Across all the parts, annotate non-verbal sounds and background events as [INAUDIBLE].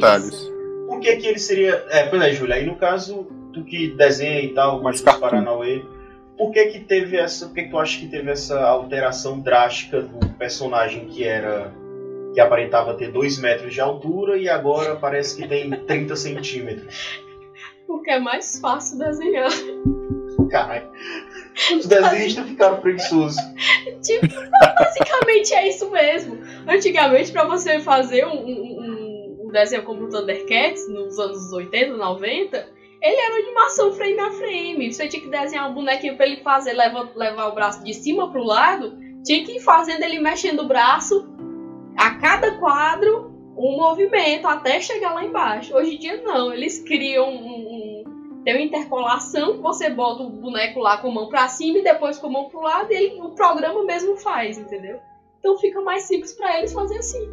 detalhes. Por que que ele seria... É, pois é, Júlia, aí no caso, tu que desenha e tal, Mais dos. Paranauê, por que que teve essa... Por que que tu acha que teve essa alteração drástica do personagem que era... Que aparentava ter 2 metros de altura e agora parece que tem [LAUGHS] 30 centímetros. Porque é mais fácil desenhar. Caralho. Os desenhistas ficaram preguiçosos. Tipo, basicamente é isso mesmo. Antigamente, pra você fazer um, um- um- desenho como o Thundercats, nos anos 80, 90, ele era animação frame a frame. Você tinha que desenhar um bonequinho pra ele fazer, levar, levar o braço de cima pro lado, tinha que ir fazendo ele mexendo o braço a cada quadro um movimento até chegar lá embaixo. Hoje em dia não, eles criam um, um- tem uma interpolação que você bota o boneco lá com a mão pra cima e depois com a mão pro lado e ele, o programa mesmo faz, entendeu? Então fica mais simples pra eles fazer assim.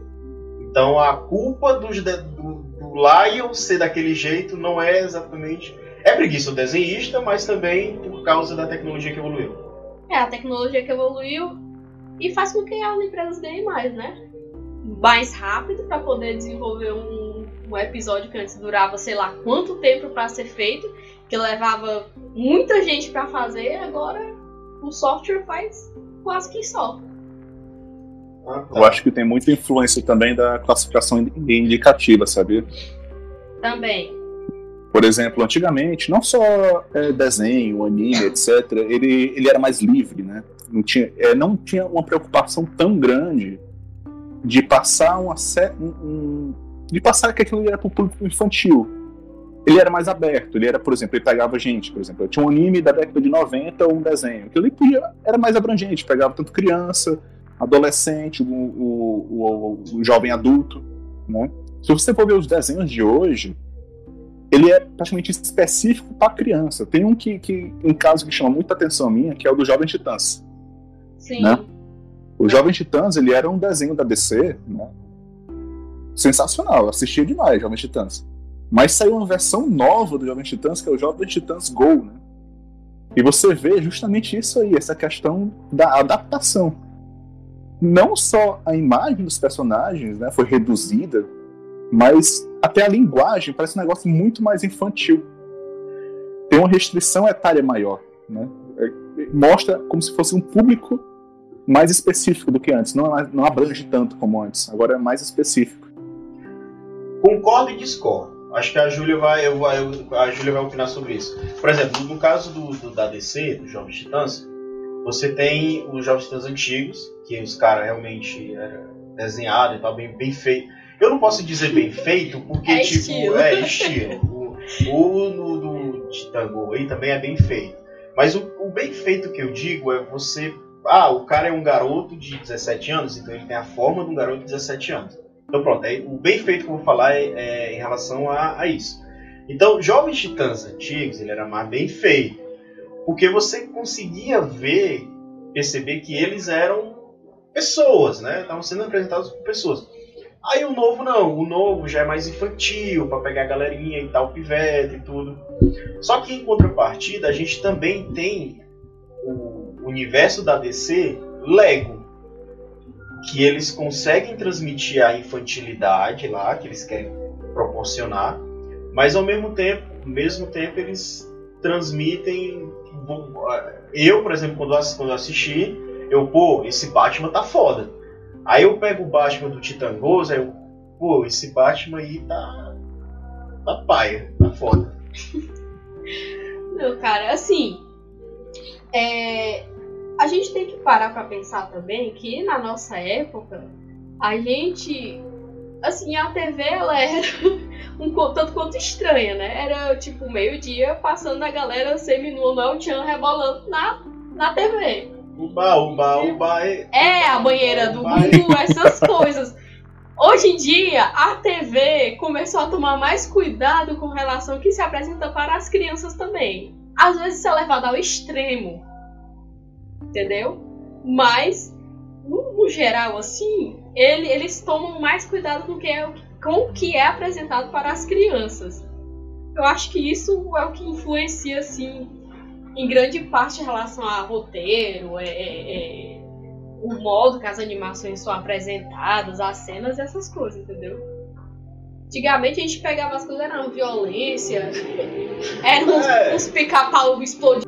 Então a culpa dos de- do, do Lion ser daquele jeito não é exatamente. É preguiça do desenhista, mas também por causa da tecnologia que evoluiu. É a tecnologia que evoluiu e faz com que as empresas ganhem mais, né? Mais rápido pra poder desenvolver um, um episódio que antes durava, sei lá, quanto tempo pra ser feito, que levava muita gente pra fazer, agora o software faz quase que só. Ah, tá. Eu acho que tem muita influência também da classificação indicativa, sabia? Também. Por exemplo, antigamente, não só é, desenho, anime, etc., ele, ele era mais livre, né? Não tinha, é, não tinha uma preocupação tão grande de passar uma um, um- de passar que aquilo era para o público infantil. Ele era mais aberto, ele era, por exemplo, ele pegava gente, por exemplo, tinha um anime da década de 90 ou um desenho. Aquilo ali podia, era mais abrangente, pegava tanto criança, adolescente, o, o, o- o jovem adulto, né? Se você for ver os desenhos de hoje, ele é praticamente específico para criança. Tem um que, que um caso que chama muita atenção minha, que é o do Jovem Titãs. Sim. Né? O Jovem Titãs, ele era um desenho da DC, né? Sensacional, eu assistia demais Jovem Titãs. Mas saiu uma versão nova do Jovem Titãs, que é o Jovem Titãs Go, né? E você vê justamente isso aí, essa questão da adaptação. Não só a imagem dos personagens né, foi reduzida, mas até a linguagem parece um negócio muito mais infantil. Tem uma restrição etária maior, né? É, Mostra como se fosse um público mais específico do que antes. Não, é- não abrange tanto como antes. Agora é mais específico. Concordo e discordo. Acho que a Júlia vai, eu, a vai opinar sobre isso. Por exemplo, no caso do, do- da DC, dos Jovens Titãs, você tem os Jovens Titãs antigos, que os caras realmente era desenhado e tal, bem, bem feito. Eu não posso dizer bem feito, porque, É tipo, estilo. é estilo. O, o no, do Titã aí também é bem feito. Mas o, o bem feito que eu digo é você. Ah, o cara é um garoto de 17 anos, então ele tem a forma de um garoto de 17 anos. Então pronto, aí, o bem feito que eu vou falar é, é em relação a, a isso. Então, Jovens Titãs antigos, ele era mais bem feito. Porque você conseguia ver, perceber que eles eram pessoas, né? Estavam sendo apresentados como pessoas. Aí o novo não, o novo já é mais infantil, pra pegar a galerinha e tal, pivete e tudo. Só que em contrapartida, a gente também tem o universo da DC Lego, que eles conseguem transmitir a infantilidade lá, que eles querem proporcionar, mas ao mesmo tempo, ao mesmo tempo eles transmitem. Eu, por exemplo, quando eu assisti, eu, pô, esse Batman tá foda. Aí eu pego o Batman do Titangoso, aí eu, pô, esse Batman aí tá. tá paia, tá foda. [LAUGHS] Não, cara, assim. é, a gente tem que parar pra pensar também que na nossa época, a gente. Assim, a TV ela era [LAUGHS] um tanto quanto estranha, né? Era tipo meio-dia passando a galera semi-nua no El Chan rebolando na, na TV. Uba, uba, uba. é- É, a banheira do. Gugu, essas coisas. Hoje em dia, a TV começou a tomar mais cuidado com relação ao que se apresenta para as crianças também. Às vezes isso é levado ao extremo. Entendeu? Mas, no, geral, assim, ele- eles tomam mais cuidado com, que é, com o que é apresentado para as crianças. Eu acho que isso é o que influencia, assim, em grande parte em relação a roteiro, é, é- é o modo que as animações são apresentadas, as cenas e essas coisas, entendeu? Antigamente a gente pegava as coisas, era uma violência, [LAUGHS] era uns, É. uns pica-pau explodindo